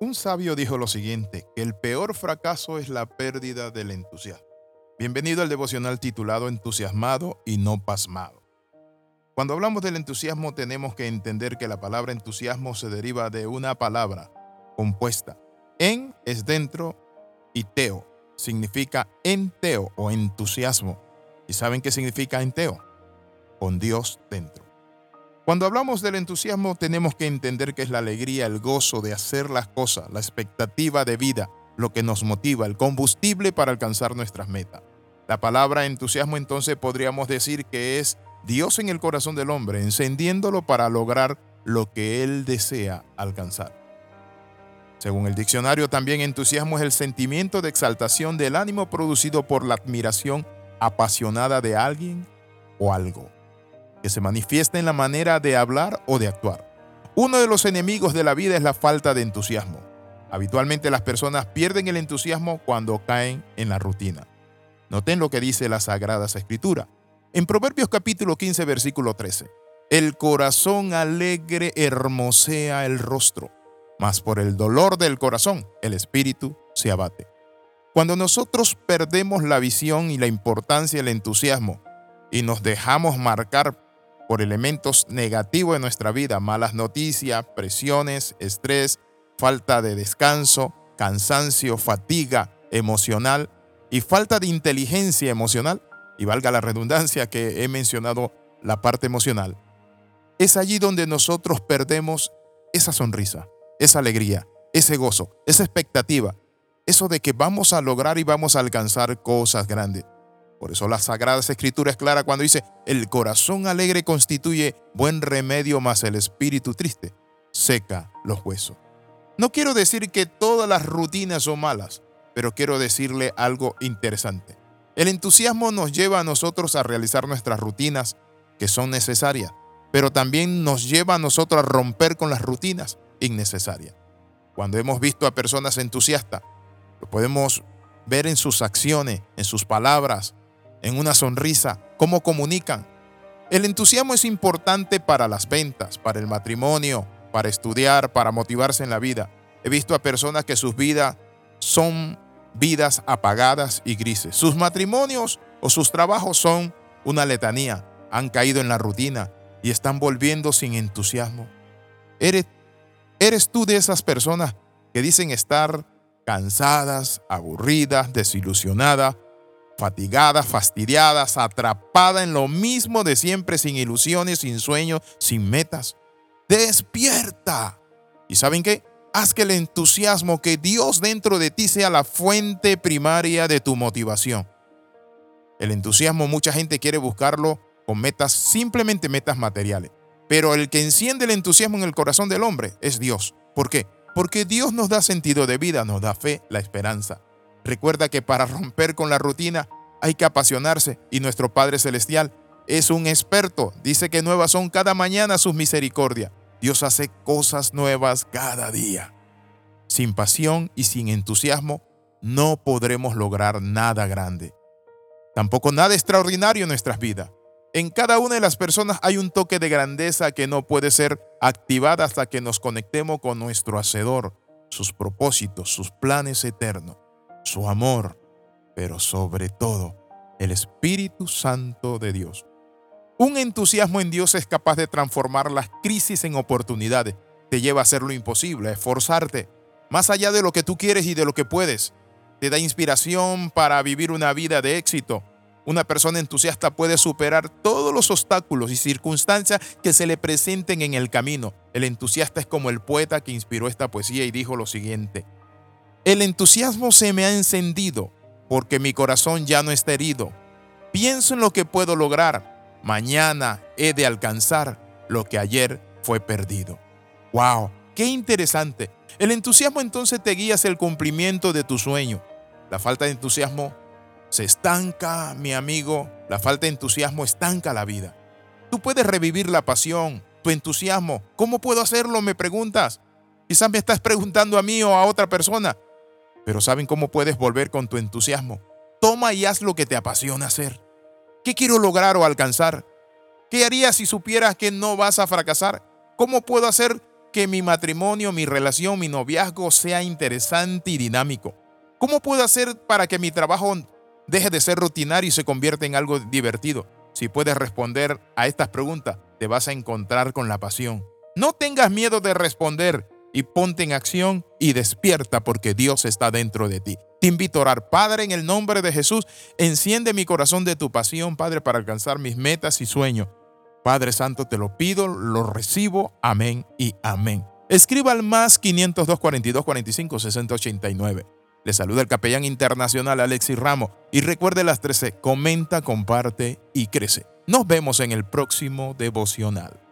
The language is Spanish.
Un sabio dijo lo siguiente, que el peor fracaso es la pérdida del entusiasmo. Bienvenido al devocional titulado Entusiasmado y no pasmado. Cuando hablamos del entusiasmo tenemos que entender que la palabra entusiasmo se deriva de una palabra compuesta. En es dentro y teo significa enteo o entusiasmo. ¿Y saben qué significa enteo? Con Dios dentro. Cuando hablamos del entusiasmo tenemos que entender que es la alegría, el gozo de hacer las cosas, la expectativa de vida, lo que nos motiva, el combustible para alcanzar nuestras metas. La palabra entusiasmo entonces podríamos decir que es Dios en el corazón del hombre, encendiéndolo para lograr lo que él desea alcanzar. Según el diccionario, también entusiasmo es el sentimiento de exaltación del ánimo producido por la admiración apasionada de alguien o algo que se manifiesta en la manera de hablar o de actuar. Uno de los enemigos de la vida es la falta de entusiasmo. Habitualmente las personas pierden el entusiasmo cuando caen en la rutina. Noten lo que dice la Sagradas Escritura. En Proverbios capítulo 15, versículo 13. El corazón alegre hermosea el rostro, mas por el dolor del corazón el espíritu se abate. Cuando nosotros perdemos la visión y la importancia del entusiasmo y nos dejamos marcar por elementos negativos en nuestra vida, malas noticias, presiones, estrés, falta de descanso, cansancio, fatiga emocional y falta de inteligencia emocional, y valga la redundancia que he mencionado la parte emocional, es allí donde nosotros perdemos esa sonrisa, esa alegría, ese gozo, esa expectativa, eso de que vamos a lograr y vamos a alcanzar cosas grandes. Por eso la Sagrada Escritura es clara cuando dice, el corazón alegre constituye buen remedio, más el espíritu triste seca los huesos. No quiero decir que todas las rutinas son malas, pero quiero decirle algo interesante. El entusiasmo nos lleva a nosotros a realizar nuestras rutinas que son necesarias, pero también nos lleva a nosotros a romper con las rutinas innecesarias. Cuando hemos visto a personas entusiastas, lo podemos ver en sus acciones, en sus palabras, en una sonrisa, cómo comunican. El entusiasmo es importante para las ventas, para el matrimonio, para estudiar, para motivarse en la vida. He visto a personas que sus vidas son vidas apagadas y grises. Sus matrimonios o sus trabajos son una letanía. Han caído en la rutina y están volviendo sin entusiasmo. ¿Eres, eres tú de esas personas que dicen estar cansadas, aburridas, desilusionadas fatigadas, fastidiadas, atrapada en lo mismo de siempre, sin ilusiones, sin sueños, sin metas. Despierta. ¿Y saben qué? Haz que el entusiasmo que Dios dentro de ti sea la fuente primaria de tu motivación. El entusiasmo mucha gente quiere buscarlo con metas, simplemente metas materiales. Pero el que enciende el entusiasmo en el corazón del hombre es Dios. ¿Por qué? Porque Dios nos da sentido de vida, nos da fe, la esperanza. Recuerda que para romper con la rutina hay que apasionarse y nuestro Padre Celestial es un experto. Dice que nuevas son cada mañana sus misericordias. Dios hace cosas nuevas cada día. Sin pasión y sin entusiasmo no podremos lograr nada grande. Tampoco nada extraordinario en nuestras vidas. En cada una de las personas hay un toque de grandeza que no puede ser activada hasta que nos conectemos con nuestro Hacedor, sus propósitos, sus planes eternos su amor, pero sobre todo el Espíritu Santo de Dios. Un entusiasmo en Dios es capaz de transformar las crisis en oportunidades. Te lleva a hacer lo imposible, a esforzarte, más allá de lo que tú quieres y de lo que puedes. Te da inspiración para vivir una vida de éxito. Una persona entusiasta puede superar todos los obstáculos y circunstancias que se le presenten en el camino. El entusiasta es como el poeta que inspiró esta poesía y dijo lo siguiente. El entusiasmo se me ha encendido porque mi corazón ya no está herido. Pienso en lo que puedo lograr. Mañana he de alcanzar lo que ayer fue perdido. ¡Wow! ¡Qué interesante! El entusiasmo entonces te guía hacia el cumplimiento de tu sueño. La falta de entusiasmo se estanca, mi amigo. La falta de entusiasmo estanca la vida. Tú puedes revivir la pasión, tu entusiasmo. ¿Cómo puedo hacerlo? Me preguntas. Quizás me estás preguntando a mí o a otra persona. Pero ¿saben cómo puedes volver con tu entusiasmo? Toma y haz lo que te apasiona hacer. ¿Qué quiero lograr o alcanzar? ¿Qué harías si supieras que no vas a fracasar? ¿Cómo puedo hacer que mi matrimonio, mi relación, mi noviazgo sea interesante y dinámico? ¿Cómo puedo hacer para que mi trabajo deje de ser rutinario y se convierta en algo divertido? Si puedes responder a estas preguntas, te vas a encontrar con la pasión. No tengas miedo de responder y ponte en acción y despierta porque Dios está dentro de ti. Te invito a orar, Padre, en el nombre de Jesús, enciende mi corazón de tu pasión, Padre, para alcanzar mis metas y sueños. Padre Santo, te lo pido, lo recibo. Amén y amén. Escriba al más 502 42 45 60 89. Le saluda el capellán internacional Alexis Ramos y recuerde las 13, comenta, comparte y crece. Nos vemos en el próximo devocional.